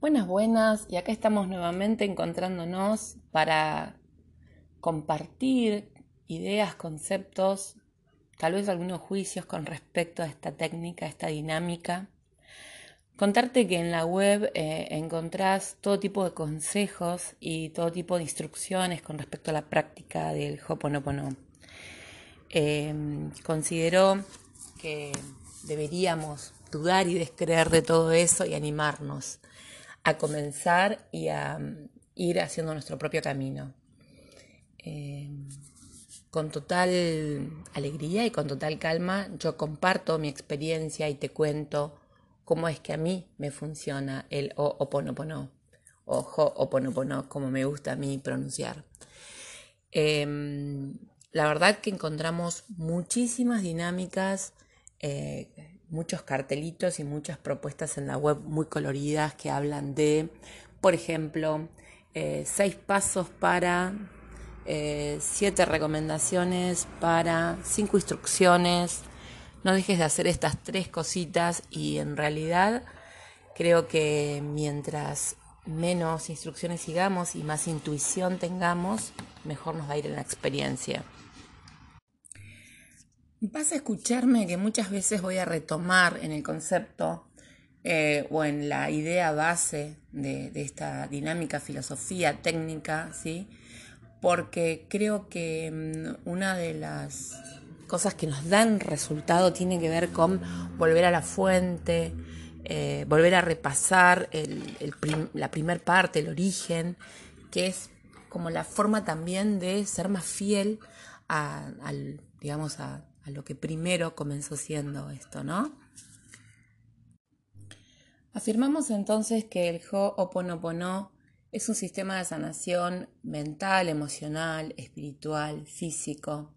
Buenas, buenas, y acá estamos nuevamente encontrándonos para compartir ideas, conceptos, tal vez algunos juicios con respecto a esta técnica, a esta dinámica. Contarte que en la web eh, encontrás todo tipo de consejos y todo tipo de instrucciones con respecto a la práctica del Hoponopono. Eh, considero que deberíamos dudar y descreer de todo eso y animarnos a comenzar y a mm, ir haciendo nuestro propio camino. Eh, con total alegría y con total calma yo comparto mi experiencia y te cuento cómo es que a mí me funciona el Ho'oponopono o Ho'oponopono, como me gusta a mí pronunciar. Em, la verdad que encontramos muchísimas dinámicas eh, muchos cartelitos y muchas propuestas en la web muy coloridas que hablan de, por ejemplo, eh, seis pasos para, eh, siete recomendaciones para, cinco instrucciones. No dejes de hacer estas tres cositas y en realidad creo que mientras menos instrucciones sigamos y más intuición tengamos, mejor nos va a ir en la experiencia. Vas a escucharme que muchas veces voy a retomar en el concepto eh, o en la idea base de, esta dinámica, filosofía, técnica, ¿sí? Porque creo que mm, una de las cosas que nos dan resultado tiene que ver con volver a la fuente, eh, volver a repasar la primer parte, el origen, que es como la forma también de ser más fiel al, digamos, a a lo que primero comenzó siendo esto, ¿no? Afirmamos entonces que el Ho'oponopono es un sistema de sanación mental, emocional, espiritual, físico,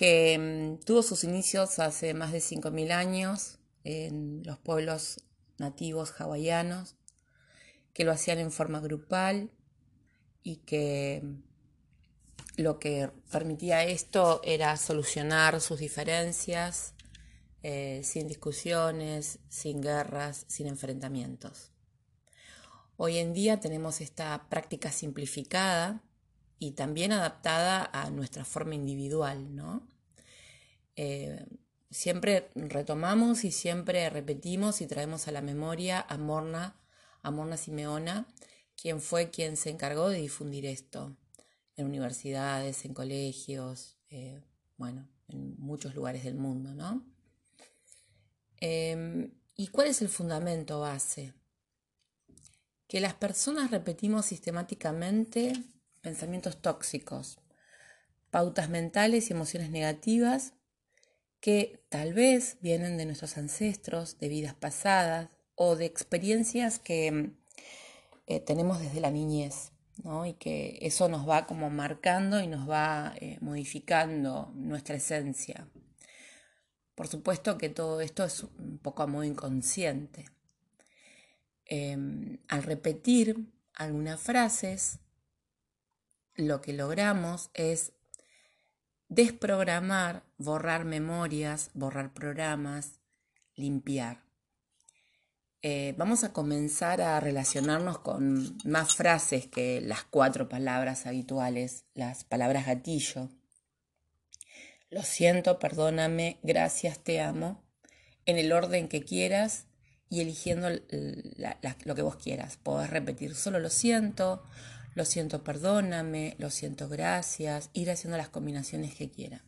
que mm, tuvo sus inicios hace más de 5.000 años en los pueblos nativos hawaianos, que lo hacían en forma grupal y que lo que permitía esto era solucionar sus diferencias eh, sin discusiones, sin guerras, sin enfrentamientos. Hoy en día tenemos esta práctica simplificada y también adaptada a nuestra forma individual, ¿no? Eh, siempre retomamos y siempre repetimos y traemos a la memoria a Morna, a Morna Simeona, quien fue quien se encargó de difundir esto en universidades, en colegios, eh, bueno, en muchos lugares del mundo, ¿no? Em, ¿Y cuál es el fundamento base? Que las personas repetimos sistemáticamente pensamientos tóxicos, pautas mentales y emociones negativas que tal vez vienen de nuestros ancestros, de vidas pasadas o de experiencias que eh, tenemos desde la niñez y que eso nos va como marcando y nos va eh, modificando nuestra esencia. Por supuesto que todo esto es un poco a modo inconsciente. Em, al repetir algunas frases, lo que logramos es desprogramar, borrar memorias, borrar programas, limpiar. Eh, vamos a comenzar a relacionarnos con más frases que las cuatro palabras habituales, las palabras gatillo. Lo siento, perdóname, gracias, te amo, en el orden que quieras y eligiendo lo que vos quieras. Podés repetir solo lo siento, lo siento, perdóname, lo siento, gracias, ir haciendo las combinaciones que quiera.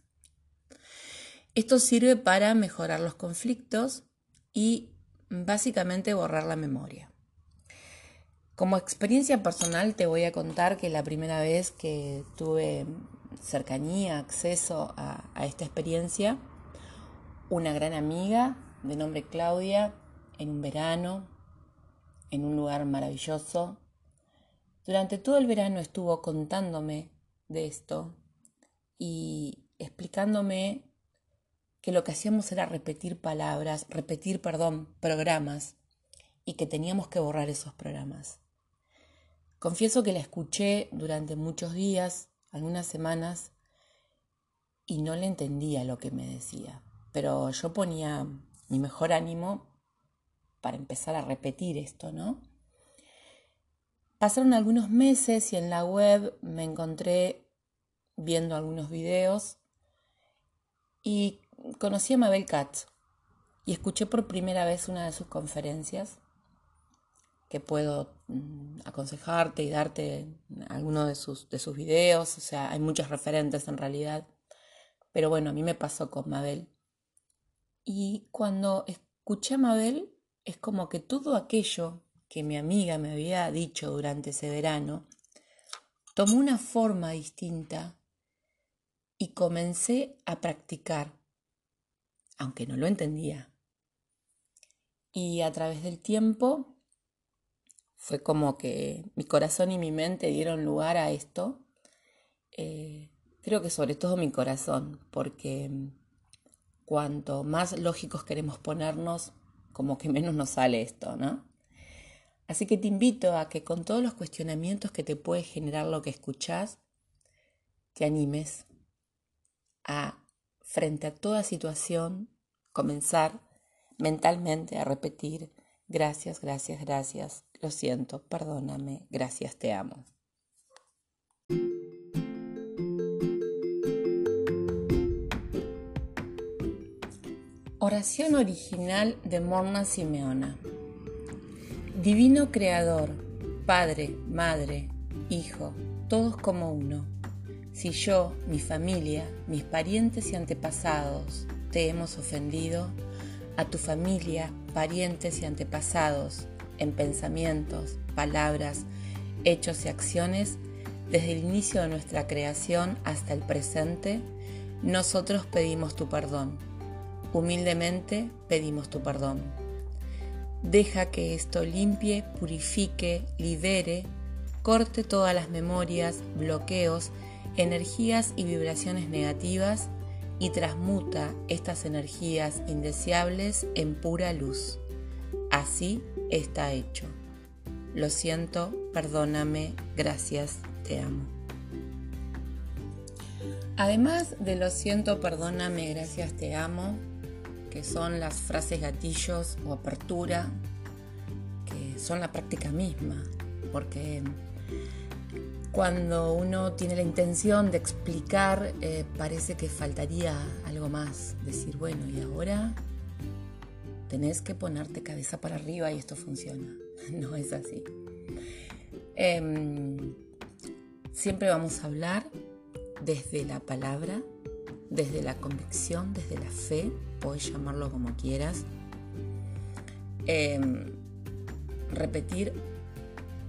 Esto sirve para mejorar los conflictos y básicamente borrar la memoria. Como experiencia personal te voy a contar que la primera vez que tuve cercanía, acceso a, esta experiencia, una gran amiga de nombre Claudia, en un verano, en un lugar maravilloso, durante todo el verano estuvo contándome de esto y explicándome que lo que hacíamos era repetir palabras, repetir, perdón, programas y que teníamos que borrar esos programas. Confieso que la escuché durante muchos días, algunas semanas, y no le entendía lo que me decía, pero yo ponía mi mejor ánimo para empezar a repetir esto, ¿no? Pasaron algunos meses y en la web me encontré viendo algunos videos y conocí a Mabel Katz y escuché por primera vez una de sus conferencias que puedo mm, aconsejarte y darte alguno de sus, de sus videos, o sea, hay muchos referentes en realidad, pero bueno, a mí me pasó con Mabel. Y cuando escuché a Mabel, es como que todo aquello que mi amiga me había dicho durante ese verano tomó una forma distinta y comencé a practicar, aunque no lo entendía. Y a través del tiempo fue como que mi corazón y mi mente dieron lugar a esto. Eh, creo que sobre todo mi corazón, porque cuanto más lógicos queremos ponernos, como que menos nos sale esto, ¿no? Así que te invito a que con todos los cuestionamientos que te puede generar lo que escuchás, te animes a, frente a toda situación, comenzar mentalmente a repetir, gracias, gracias, gracias, lo siento, perdóname, gracias, te amo. Oración original de Morna Simeona. Divino Creador, Padre, Madre, Hijo, todos como uno. Si yo, mi familia, mis parientes y antepasados te hemos ofendido, a tu familia, parientes y antepasados, en pensamientos, palabras, hechos y acciones, desde el inicio de nuestra creación hasta el presente, nosotros pedimos tu perdón. Humildemente pedimos tu perdón. Deja que esto limpie, purifique, libere, corte todas las memorias, bloqueos, energías y vibraciones negativas y transmuta estas energías indeseables en pura luz. Así está hecho. Lo siento, perdóname, gracias, te amo. Además de lo siento, perdóname, gracias, te amo, que son las frases gatillos o apertura, que son la práctica misma, porque cuando uno tiene la intención de explicar, eh, parece que faltaría algo más. Decir, bueno, y ahora tenés que ponerte cabeza para arriba y esto funciona. No es así. Em, siempre vamos a hablar desde la palabra, desde la convicción, desde la fe, puedes llamarlo como quieras. Em, repetir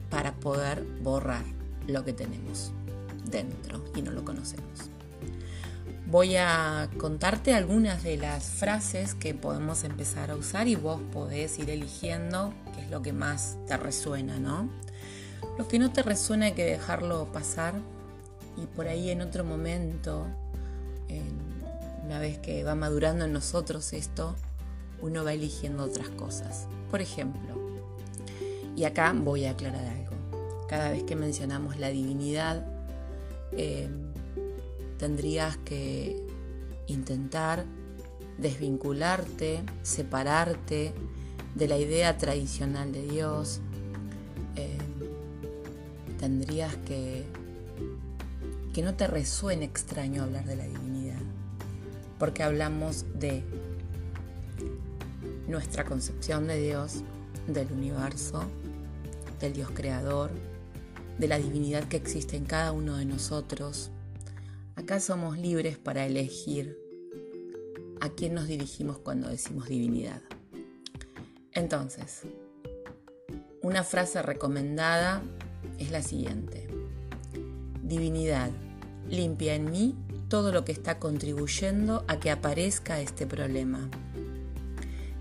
para poder borrar lo que tenemos dentro y no lo conocemos. Voy a contarte algunas de las frases que podemos empezar a usar y vos podés ir eligiendo qué es lo que más te resuena, ¿no? Lo que no te resuena hay que dejarlo pasar y por ahí en otro momento, una vez que va madurando en nosotros esto, uno va eligiendo otras cosas. Por ejemplo, y acá voy a aclarar algo cada vez que mencionamos la divinidad, eh, tendrías que intentar desvincularte, separarte de la idea tradicional de Dios. Eh, tendrías que que no te resuene extraño hablar de la divinidad, porque hablamos de nuestra concepción de Dios, del universo, del Dios creador, de la divinidad que existe en cada uno de nosotros, acá somos libres para elegir a quién nos dirigimos cuando decimos divinidad. Entonces, una frase recomendada es la siguiente. Divinidad, limpia en mí todo lo que está contribuyendo a que aparezca este problema.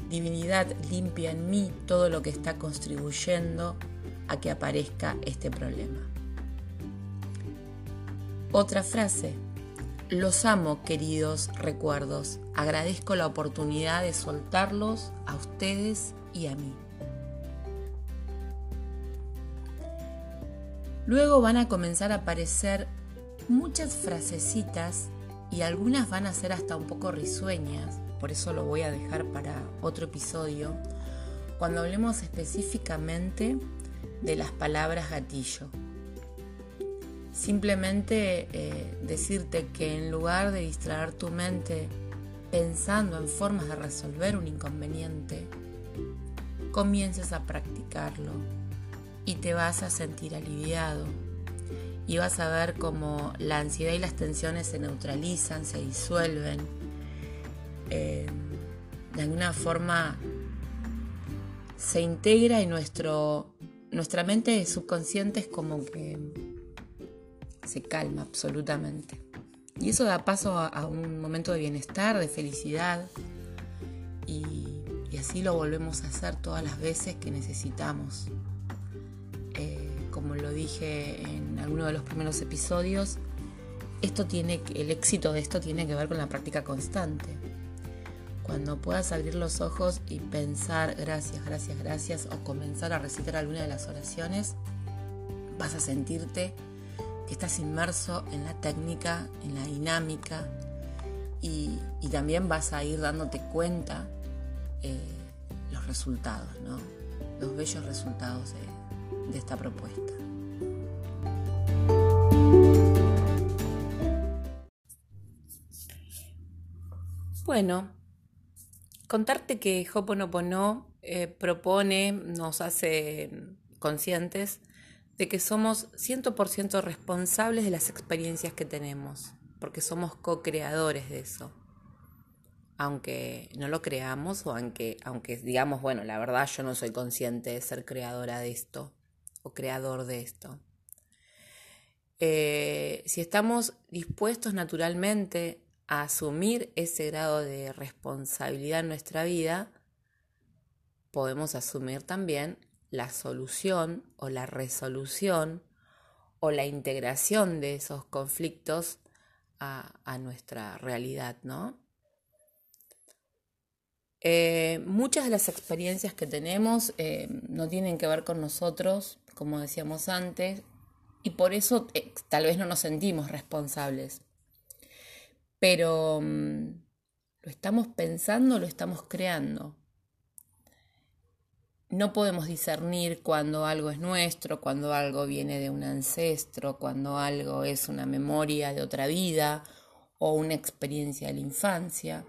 Divinidad, limpia en mí todo lo que está contribuyendo a que aparezca este problema. Otra frase. Los amo, queridos recuerdos. Agradezco la oportunidad de soltarlos a ustedes y a mí. Luego van a comenzar a aparecer muchas frasecitas y algunas van a ser hasta un poco risueñas, por eso lo voy a dejar para otro episodio, cuando hablemos específicamente de las palabras gatillo. Simplemente eh, decirte que en lugar de distraer tu mente pensando en formas de resolver un inconveniente, comiences a practicarlo y te vas a sentir aliviado y vas a ver cómo la ansiedad y las tensiones se neutralizan, se disuelven. Eh, de alguna forma se integra y nuestro, nuestra mente subconsciente es como que se calma absolutamente. Y eso da paso a, un momento de bienestar, de felicidad. Y, así lo volvemos a hacer todas las veces que necesitamos. Eh, como lo dije en alguno de los primeros episodios, esto tiene, el éxito de esto tiene que ver con la práctica constante. Cuando puedas abrir los ojos y pensar gracias, gracias, gracias o comenzar a recitar alguna de las oraciones, vas a sentirte que estás inmerso en la técnica, en la dinámica y, también vas a ir dándote cuenta eh, los resultados, ¿no? los bellos resultados de esta propuesta. Bueno, contarte que Hoponopono eh, propone, nos hace conscientes de que somos 100% responsables de las experiencias que tenemos, porque somos co-creadores de eso. Aunque no lo creamos o aunque, aunque digamos, bueno, la verdad yo no soy consciente de ser creadora de esto o creador de esto. Eh, si estamos dispuestos naturalmente a asumir ese grado de responsabilidad en nuestra vida, podemos asumir también la solución o la resolución o la integración de esos conflictos a, nuestra realidad, ¿no? Eh, muchas de las experiencias que tenemos eh, no tienen que ver con nosotros, como decíamos antes, y por eso eh, tal vez no nos sentimos responsables. Pero mm, lo estamos pensando, lo estamos creando no podemos discernir cuando algo es nuestro, cuando algo viene de un ancestro, cuando algo es una memoria de otra vida o una experiencia de la infancia.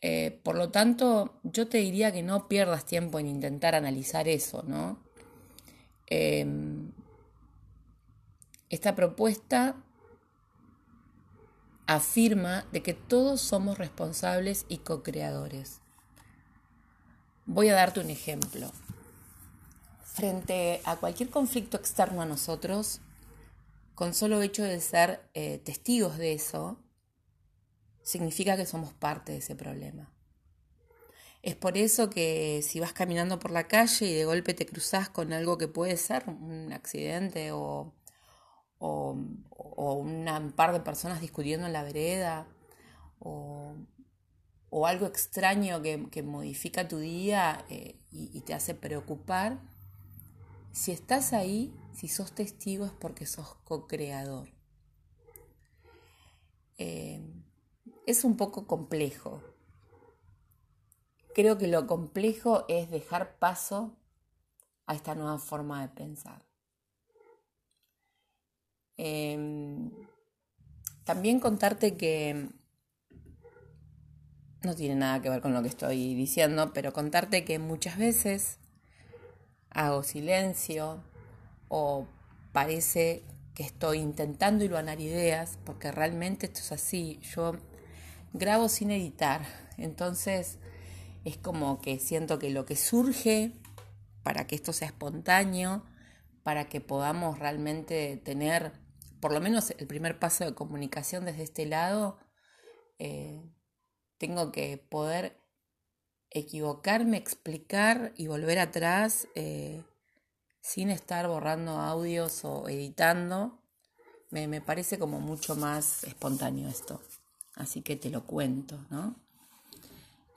Eh, por lo tanto, yo te diría que no pierdas tiempo en intentar analizar eso, ¿no? Em, esta propuesta afirma de que todos somos responsables y co-creadores. Voy a darte un ejemplo. Frente a cualquier conflicto externo a nosotros, con solo hecho de ser eh, testigos de eso, significa que somos parte de ese problema. Es por eso que si vas caminando por la calle y de golpe te cruzas con algo que puede ser un accidente o, o, un par de personas discutiendo en la vereda o o algo extraño que, modifica tu día eh, y, te hace preocupar, si estás ahí, si sos testigo es porque sos co-creador. Eh, es un poco complejo. Creo que lo complejo es dejar paso a esta nueva forma de pensar. Em, también contarte que no tiene nada que ver con lo que estoy diciendo, pero contarte que muchas veces hago silencio o parece que estoy intentando iluminar ideas, porque realmente esto es así. Yo grabo sin editar, entonces es como que siento que lo que surge para que esto sea espontáneo, para que podamos realmente tener por lo menos el primer paso de comunicación desde este lado, eh, tengo que poder equivocarme, explicar y volver atrás eh, sin estar borrando audios o editando. Me, parece como mucho más espontáneo esto. Así que te lo cuento, ¿no?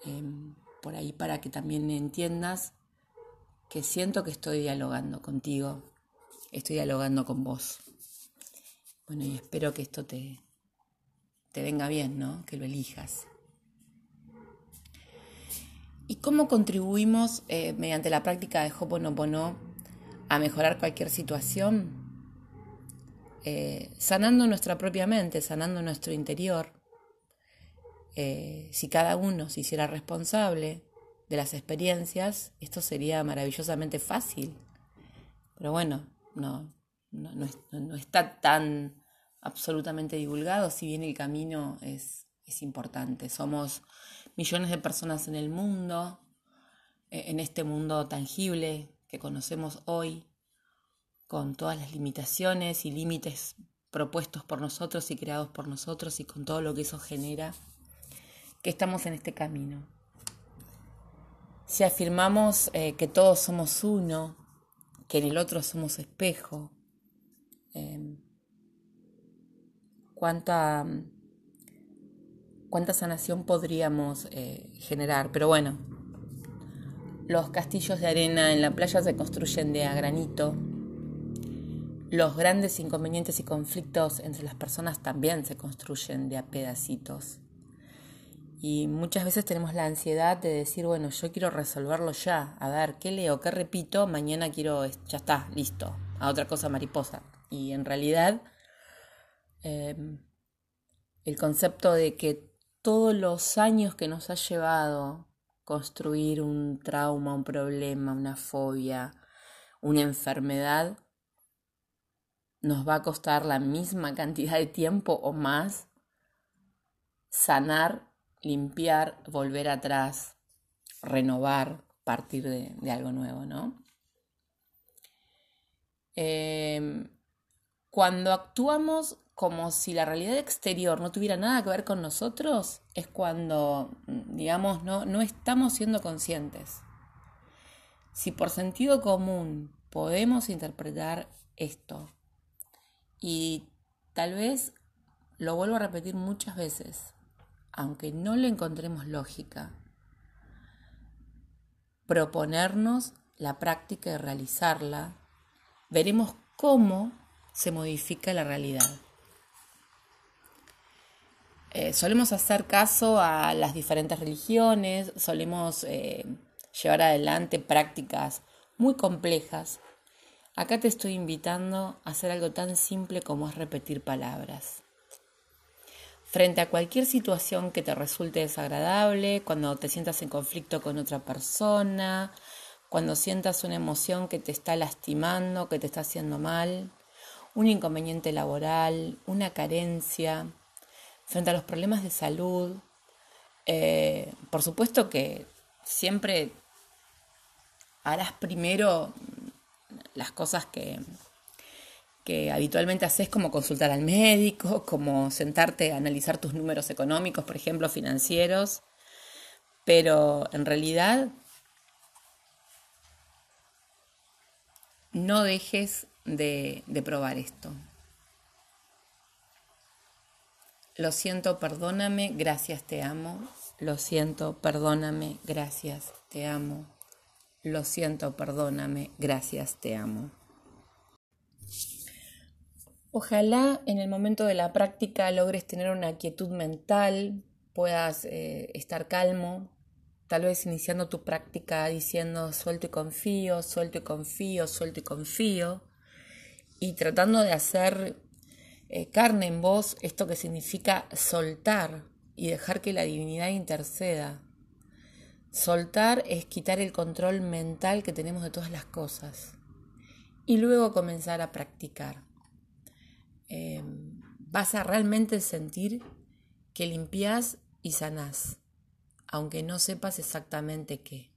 Em, por ahí para que también entiendas que siento que estoy dialogando contigo estoy dialogando con vos. Bueno, y espero que esto te, te venga bien, ¿no? Que lo elijas. ¿Y cómo contribuimos eh, mediante la práctica de Hoponopono a mejorar cualquier situación? Eh, sanando nuestra propia mente, sanando nuestro interior. Eh, si cada uno se hiciera responsable de las experiencias, esto sería maravillosamente fácil. Pero bueno, no, no, está tan absolutamente divulgado, si bien el camino es, es importante. Somos millones de personas en el mundo, e, en este mundo tangible que conocemos hoy, con todas las limitaciones y límites propuestos por nosotros y creados por nosotros y con todo lo que eso genera, que estamos en este camino. Si afirmamos eh, que todos somos uno, que en el otro somos espejo, em, cuánta, cuánta sanación podríamos eh, generar. Pero bueno, los castillos de arena en la playa se construyen de a granito. Los grandes inconvenientes y conflictos entre las personas también se construyen de a pedacitos. Y muchas veces tenemos la ansiedad de decir, bueno, yo quiero resolverlo ya. A ver, ¿qué leo? ¿Qué repito? Mañana quiero, ya está, listo. A otra cosa mariposa. Y en realidad, em, el concepto de que todos los años que nos ha llevado construir un trauma, un problema, una fobia, una enfermedad, nos va a costar la misma cantidad de tiempo o más sanar limpiar, volver atrás, renovar, partir de, algo nuevo, ¿no? Em, cuando actuamos como si la realidad exterior no tuviera nada que ver con nosotros, es cuando, digamos, no, no estamos siendo conscientes. Si por sentido común podemos interpretar esto, y tal vez lo vuelvo a repetir muchas veces, aunque no le encontremos lógica, proponernos la práctica de realizarla, veremos cómo se modifica la realidad. Eh, solemos hacer caso a las diferentes religiones, solemos eh, llevar adelante prácticas muy complejas. Acá te estoy invitando a hacer algo tan simple como es repetir palabras frente a cualquier situación que te resulte desagradable, cuando te sientas en conflicto con otra persona, cuando sientas una emoción que te está lastimando, que te está haciendo mal, un inconveniente laboral, una carencia, frente a los problemas de salud. Eh, por supuesto que siempre harás primero las cosas que, que habitualmente haces como consultar al médico, como sentarte a analizar tus números económicos, por ejemplo, financieros, pero en realidad no dejes de, de probar esto. Lo siento, perdóname, gracias, te amo. Lo siento, perdóname, gracias, te amo. Lo siento, perdóname, gracias, te amo. Ojalá en el momento de la práctica logres tener una quietud mental, puedas eh, estar calmo, tal vez iniciando tu práctica diciendo suelto y confío, suelto y confío, suelto y confío, y tratando de hacer eh, carne en vos esto que significa soltar y dejar que la divinidad interceda. Soltar es quitar el control mental que tenemos de todas las cosas y luego comenzar a practicar. Em, vas a realmente sentir que limpias y sanás, aunque no sepas exactamente qué.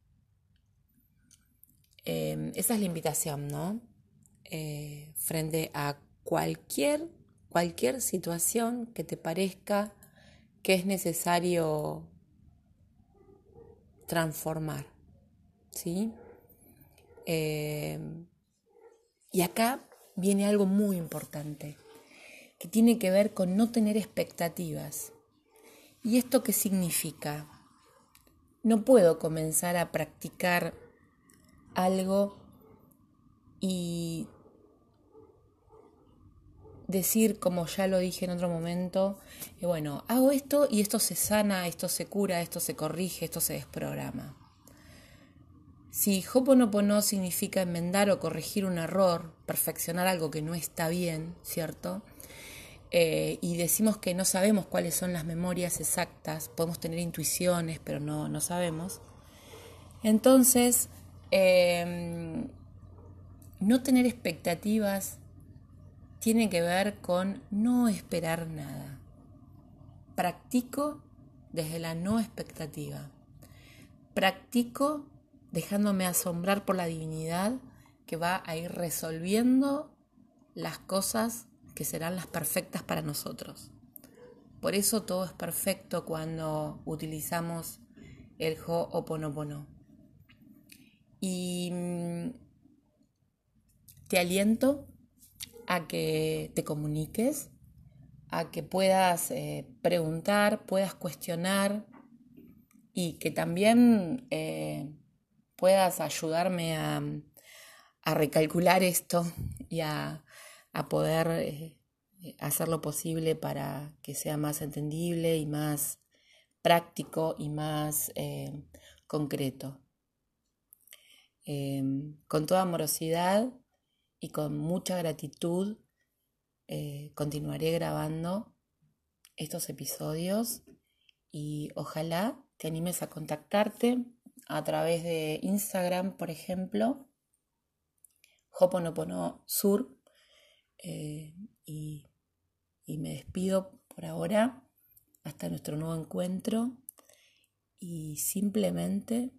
Em, esa es la invitación, ¿no? Eh, frente a cualquier, cualquier situación que te parezca que es necesario transformar, ¿sí? Em, y acá viene algo muy importante que tiene que ver con no tener expectativas. ¿Y esto qué significa? No puedo comenzar a practicar algo y decir, como ya lo dije en otro momento, eh, bueno, hago esto y esto se sana, esto se cura, esto se corrige, esto se desprograma. Si Hoponopono significa enmendar o corregir un error, perfeccionar algo que no está bien, ¿cierto? Eh, y decimos que no sabemos cuáles son las memorias exactas, podemos tener intuiciones, pero no, no sabemos. Entonces, em, no tener expectativas tiene que ver con no esperar nada. Practico desde la no expectativa. Practico dejándome asombrar por la divinidad que va a ir resolviendo las cosas que serán las perfectas para nosotros. Por eso todo es perfecto cuando utilizamos el Ho'oponopono. Y mm, te aliento a que te comuniques, a que puedas eh, preguntar, puedas cuestionar y que también eh, puedas ayudarme a, recalcular esto y a, poder eh, hacer lo posible para que sea más entendible y más práctico y más concreto. con toda amorosidad y con mucha gratitud eh, continuaré grabando estos episodios y ojalá te animes a contactarte a través de Instagram, por ejemplo, Hoponopono Sur. Eh, y, y me despido por ahora hasta nuestro nuevo encuentro y simplemente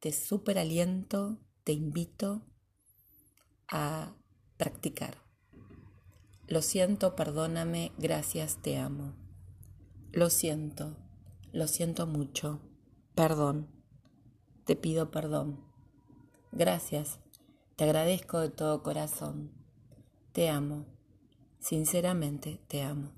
te super aliento, te invito a practicar. Lo siento, perdóname, gracias, te amo. Lo siento, lo siento mucho. Perdón, te pido perdón. Gracias, te agradezco de todo corazón. Te amo, sinceramente te amo.